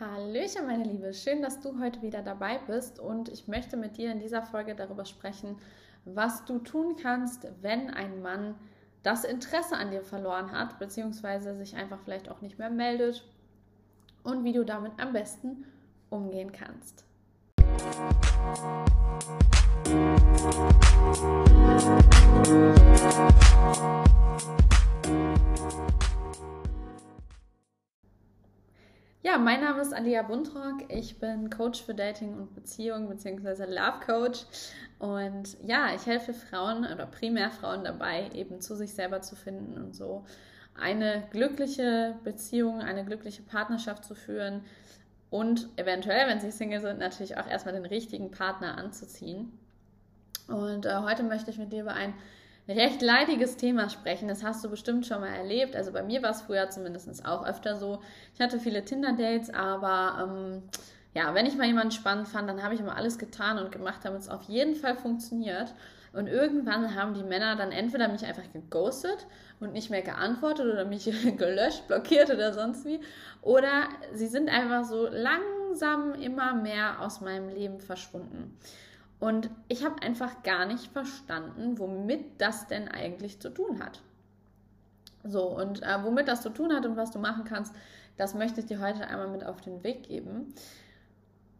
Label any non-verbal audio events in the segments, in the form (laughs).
Hallöchen, meine Liebe. Schön, dass du heute wieder dabei bist und ich möchte mit dir in dieser Folge darüber sprechen, was du tun kannst, wenn ein Mann das Interesse an dir verloren hat, beziehungsweise sich einfach vielleicht auch nicht mehr meldet und wie du damit am besten umgehen kannst. Alia Buntrock. Ich bin Coach für Dating und Beziehung bzw. Love Coach. Und ja, ich helfe Frauen oder primär Frauen dabei, eben zu sich selber zu finden und so eine glückliche Beziehung, eine glückliche Partnerschaft zu führen und eventuell, wenn sie Single sind, natürlich auch erstmal den richtigen Partner anzuziehen. Und äh, heute möchte ich mit dir über ein recht leidiges Thema sprechen. Das hast du bestimmt schon mal erlebt. Also bei mir war es früher zumindest auch öfter so. Ich hatte viele Tinder-Dates, aber ähm, ja, wenn ich mal jemanden spannend fand, dann habe ich immer alles getan und gemacht, damit es auf jeden Fall funktioniert. Und irgendwann haben die Männer dann entweder mich einfach geghostet und nicht mehr geantwortet oder mich (laughs) gelöscht, blockiert oder sonst wie. Oder sie sind einfach so langsam immer mehr aus meinem Leben verschwunden. Und ich habe einfach gar nicht verstanden, womit das denn eigentlich zu tun hat. So, und äh, womit das zu tun hat und was du machen kannst, das möchte ich dir heute einmal mit auf den Weg geben.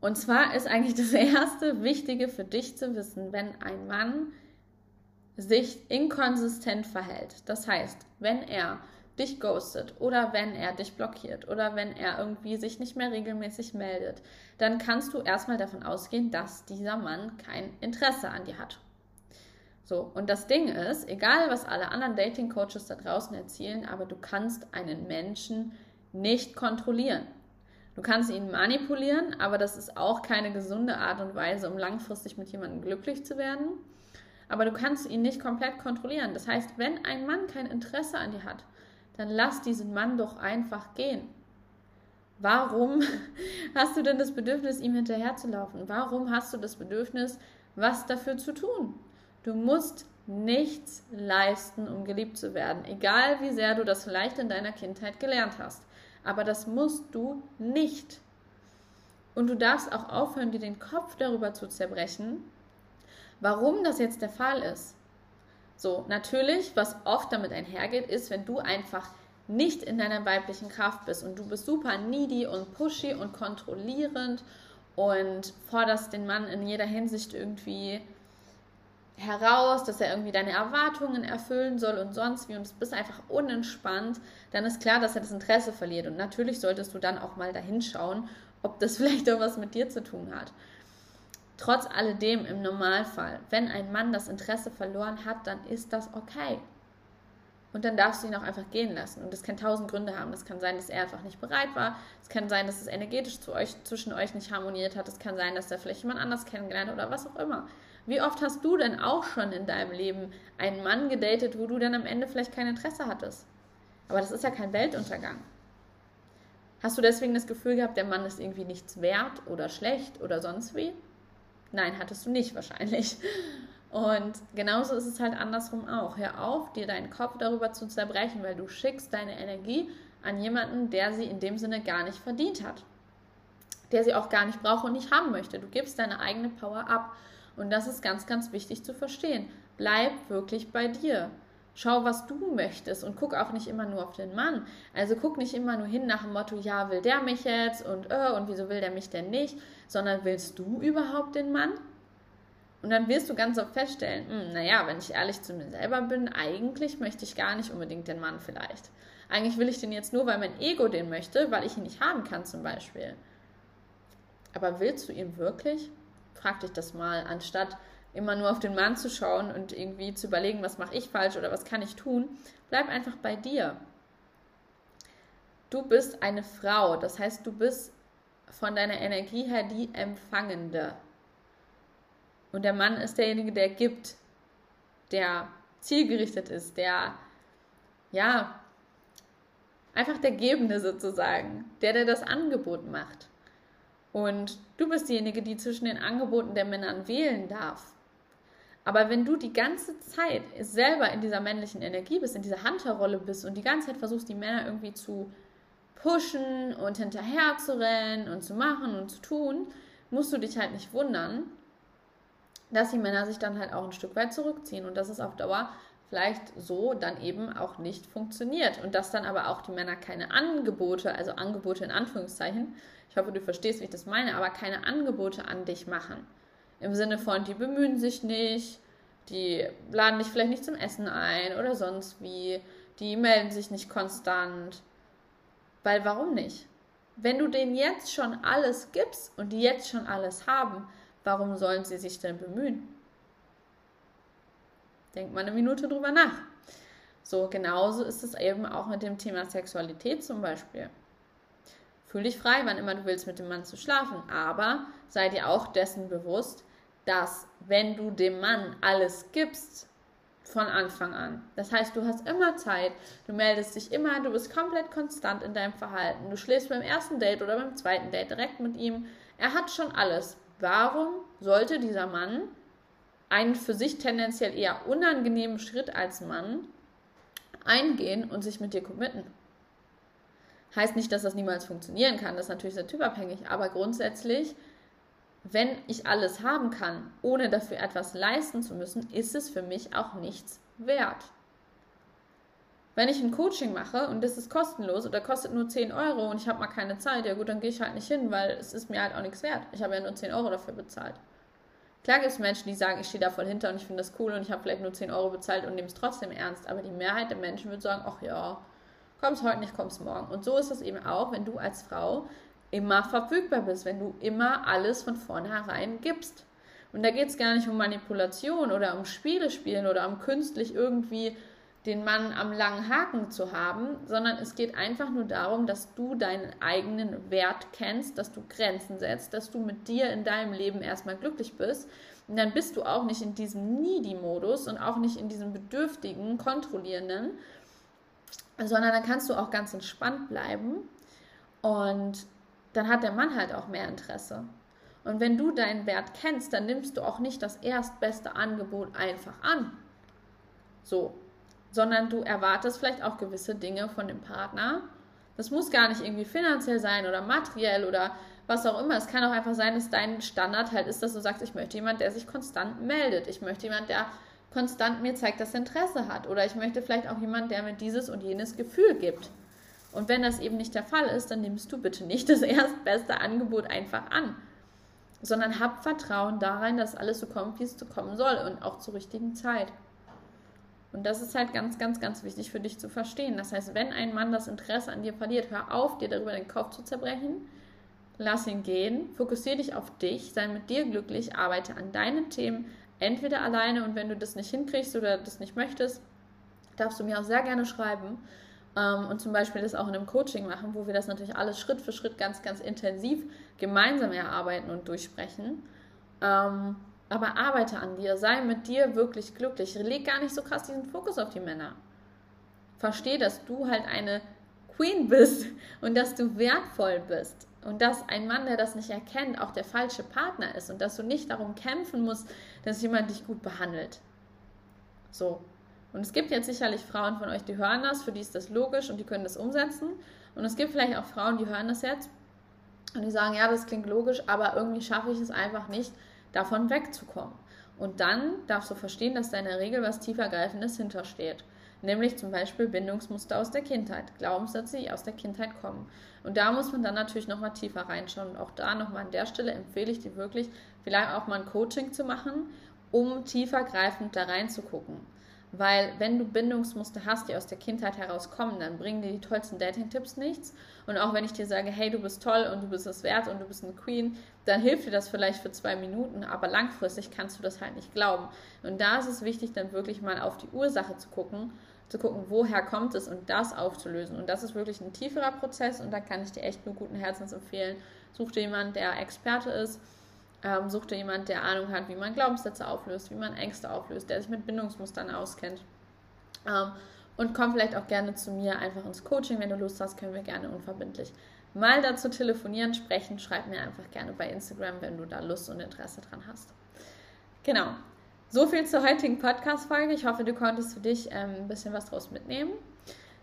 Und zwar ist eigentlich das (laughs) erste Wichtige für dich zu wissen, wenn ein Mann sich inkonsistent verhält. Das heißt, wenn er dich ghostet oder wenn er dich blockiert oder wenn er irgendwie sich nicht mehr regelmäßig meldet, dann kannst du erstmal davon ausgehen, dass dieser Mann kein Interesse an dir hat. So, und das Ding ist, egal was alle anderen Dating-Coaches da draußen erzählen, aber du kannst einen Menschen nicht kontrollieren. Du kannst ihn manipulieren, aber das ist auch keine gesunde Art und Weise, um langfristig mit jemandem glücklich zu werden. Aber du kannst ihn nicht komplett kontrollieren. Das heißt, wenn ein Mann kein Interesse an dir hat, dann lass diesen Mann doch einfach gehen. Warum (laughs) hast du denn das Bedürfnis, ihm hinterherzulaufen? Warum hast du das Bedürfnis, was dafür zu tun? Du musst nichts leisten, um geliebt zu werden, egal wie sehr du das vielleicht in deiner Kindheit gelernt hast. Aber das musst du nicht. Und du darfst auch aufhören, dir den Kopf darüber zu zerbrechen, warum das jetzt der Fall ist. So, natürlich, was oft damit einhergeht, ist, wenn du einfach nicht in deiner weiblichen Kraft bist und du bist super needy und pushy und kontrollierend und forderst den Mann in jeder Hinsicht irgendwie heraus, dass er irgendwie deine Erwartungen erfüllen soll und sonst wie und du bist einfach unentspannt, dann ist klar, dass er das Interesse verliert. Und natürlich solltest du dann auch mal dahin schauen, ob das (laughs) vielleicht auch was mit dir zu tun hat. Trotz alledem im Normalfall, wenn ein Mann das Interesse verloren hat, dann ist das okay. Und dann darfst du ihn auch einfach gehen lassen. Und das kann tausend Gründe haben. Das kann sein, dass er einfach nicht bereit war. Es kann sein, dass es energetisch zu euch, zwischen euch nicht harmoniert hat. Es kann sein, dass er vielleicht jemand anders kennengelernt hat oder was auch immer. Wie oft hast du denn auch schon in deinem Leben einen Mann gedatet, wo du dann am Ende vielleicht kein Interesse hattest? Aber das ist ja kein Weltuntergang. Hast du deswegen das Gefühl gehabt, der Mann ist irgendwie nichts wert oder schlecht oder sonst wie? Nein, hattest du nicht wahrscheinlich. Und genauso ist es halt andersrum auch. Hör auf, dir deinen Kopf darüber zu zerbrechen, weil du schickst deine Energie an jemanden, der sie in dem Sinne gar nicht verdient hat. Der sie auch gar nicht braucht und nicht haben möchte. Du gibst deine eigene Power ab. Und das ist ganz, ganz wichtig zu verstehen. Bleib wirklich bei dir. Schau, was du möchtest und guck auch nicht immer nur auf den Mann. Also guck nicht immer nur hin nach dem Motto, ja, will der mich jetzt und äh, und wieso will der mich denn nicht, sondern willst du überhaupt den Mann? Und dann wirst du ganz oft feststellen, hm, naja, wenn ich ehrlich zu mir selber bin, eigentlich möchte ich gar nicht unbedingt den Mann vielleicht. Eigentlich will ich den jetzt nur, weil mein Ego den möchte, weil ich ihn nicht haben kann zum Beispiel. Aber willst du ihn wirklich? Frag dich das mal, anstatt immer nur auf den Mann zu schauen und irgendwie zu überlegen, was mache ich falsch oder was kann ich tun. Bleib einfach bei dir. Du bist eine Frau, das heißt, du bist von deiner Energie her die Empfangende. Und der Mann ist derjenige, der gibt, der zielgerichtet ist, der, ja, einfach der Gebende sozusagen, der, der das Angebot macht. Und du bist diejenige, die zwischen den Angeboten der Männern wählen darf. Aber wenn du die ganze Zeit selber in dieser männlichen Energie bist, in dieser Hunterrolle bist und die ganze Zeit versuchst, die Männer irgendwie zu pushen und hinterher zu rennen und zu machen und zu tun, musst du dich halt nicht wundern, dass die Männer sich dann halt auch ein Stück weit zurückziehen und dass es auf Dauer vielleicht so dann eben auch nicht funktioniert und dass dann aber auch die Männer keine Angebote, also Angebote in Anführungszeichen, ich hoffe, du verstehst, wie ich das meine, aber keine Angebote an dich machen. Im Sinne von, die bemühen sich nicht, die laden dich vielleicht nicht zum Essen ein oder sonst wie, die melden sich nicht konstant. Weil warum nicht? Wenn du denen jetzt schon alles gibst und die jetzt schon alles haben, warum sollen sie sich denn bemühen? Denk mal eine Minute drüber nach. So, genauso ist es eben auch mit dem Thema Sexualität zum Beispiel. Fühl dich frei, wann immer du willst, mit dem Mann zu schlafen. Aber sei dir auch dessen bewusst, dass wenn du dem Mann alles gibst, von Anfang an. Das heißt, du hast immer Zeit, du meldest dich immer, du bist komplett konstant in deinem Verhalten. Du schläfst beim ersten Date oder beim zweiten Date direkt mit ihm. Er hat schon alles. Warum sollte dieser Mann einen für sich tendenziell eher unangenehmen Schritt als Mann eingehen und sich mit dir committen? Heißt nicht, dass das niemals funktionieren kann, das ist natürlich sehr typabhängig, aber grundsätzlich, wenn ich alles haben kann, ohne dafür etwas leisten zu müssen, ist es für mich auch nichts wert. Wenn ich ein Coaching mache und das ist kostenlos oder kostet nur 10 Euro und ich habe mal keine Zeit, ja gut, dann gehe ich halt nicht hin, weil es ist mir halt auch nichts wert. Ich habe ja nur 10 Euro dafür bezahlt. Klar gibt es Menschen, die sagen, ich stehe da voll hinter und ich finde das cool und ich habe vielleicht nur 10 Euro bezahlt und nehme es trotzdem ernst. Aber die Mehrheit der Menschen wird sagen, ach ja, kommst heute nicht, kommst morgen. Und so ist es eben auch, wenn du als Frau immer verfügbar bist, wenn du immer alles von vornherein gibst. Und da geht es gar nicht um Manipulation oder um Spiele spielen oder um künstlich irgendwie den Mann am langen Haken zu haben, sondern es geht einfach nur darum, dass du deinen eigenen Wert kennst, dass du Grenzen setzt, dass du mit dir in deinem Leben erstmal glücklich bist. Und dann bist du auch nicht in diesem Needy-Modus und auch nicht in diesem bedürftigen, kontrollierenden, sondern dann kannst du auch ganz entspannt bleiben und dann hat der Mann halt auch mehr Interesse. Und wenn du deinen Wert kennst, dann nimmst du auch nicht das erstbeste Angebot einfach an. So, sondern du erwartest vielleicht auch gewisse Dinge von dem Partner. Das muss gar nicht irgendwie finanziell sein oder materiell oder was auch immer. Es kann auch einfach sein, dass dein Standard halt ist, dass du sagst, ich möchte jemanden, der sich konstant meldet. Ich möchte jemanden, der konstant mir zeigt, dass er Interesse hat. Oder ich möchte vielleicht auch jemanden, der mir dieses und jenes Gefühl gibt. Und wenn das eben nicht der Fall ist, dann nimmst du bitte nicht das (laughs) erstbeste Angebot einfach an, sondern hab Vertrauen darin, dass alles so kommt, wie es zu kommen soll und auch zur richtigen Zeit. Und das ist halt ganz, ganz, ganz wichtig für dich zu verstehen. Das heißt, wenn ein Mann das Interesse an dir verliert, hör auf, dir darüber den Kopf zu zerbrechen. Lass ihn gehen, fokussiere dich auf dich, sei mit dir glücklich, arbeite an deinen Themen, entweder alleine und wenn du das nicht hinkriegst oder das nicht möchtest, darfst du mir auch sehr gerne schreiben und zum Beispiel das auch in einem Coaching machen, wo wir das natürlich alles Schritt für Schritt ganz, ganz intensiv gemeinsam erarbeiten und durchsprechen. Ähm, aber arbeite an dir, sei mit dir wirklich glücklich. Leg gar nicht so krass diesen Fokus auf die Männer. Versteh, dass du halt eine Queen bist (laughs) und dass du wertvoll bist und dass ein Mann, der das nicht erkennt, auch der falsche Partner ist und dass du nicht darum kämpfen musst, dass jemand dich gut behandelt. So. Und es gibt jetzt sicherlich Frauen von euch, die hören das, für die ist das logisch und die können das umsetzen. Und es gibt vielleicht auch Frauen, die hören das jetzt und die sagen, ja, das klingt logisch, aber irgendwie schaffe ich es einfach nicht, davon wegzukommen. Und dann darfst du verstehen, dass da in der Regel was tiefergreifendes hintersteht. Nämlich zum Beispiel Bindungsmuster aus der Kindheit, Glaubenssätze, die aus der Kindheit kommen. Und da muss man dann natürlich nochmal tiefer reinschauen. Und auch da nochmal an der Stelle empfehle ich dir wirklich, vielleicht auch mal ein Coaching zu machen, um tiefergreifend da reinzugucken. Weil wenn du Bindungsmuster hast, die aus der Kindheit herauskommen, dann bringen dir die tollsten Dating-Tipps nichts. Und auch wenn ich dir sage, hey, du bist toll und du bist es wert und du bist eine Queen, dann hilft dir das vielleicht für zwei Minuten, aber langfristig kannst du das halt nicht glauben. Und da ist es wichtig, dann wirklich mal auf die Ursache zu gucken zu gucken, woher kommt es und das aufzulösen. Und das ist wirklich ein tieferer Prozess und da kann ich dir echt nur guten Herzens empfehlen. Such dir jemanden, der Experte ist, ähm, such dir jemanden, der Ahnung hat, wie man Glaubenssätze auflöst, wie man Ängste auflöst, der sich mit Bindungsmustern auskennt. Ähm, und komm vielleicht auch gerne zu mir einfach ins Coaching. Wenn du Lust hast, können wir gerne unverbindlich mal dazu telefonieren, sprechen. Schreib mir einfach gerne bei Instagram, wenn du da Lust und Interesse dran hast. Genau. So viel zur heutigen Podcast-Folge. Ich hoffe, du konntest für dich ähm, ein bisschen was draus mitnehmen.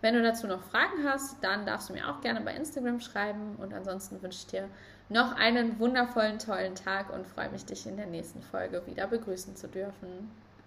Wenn du dazu noch Fragen hast, dann darfst du mir auch gerne bei Instagram schreiben. Und ansonsten wünsche ich dir noch einen wundervollen, tollen Tag und freue mich, dich in der nächsten Folge wieder begrüßen zu dürfen.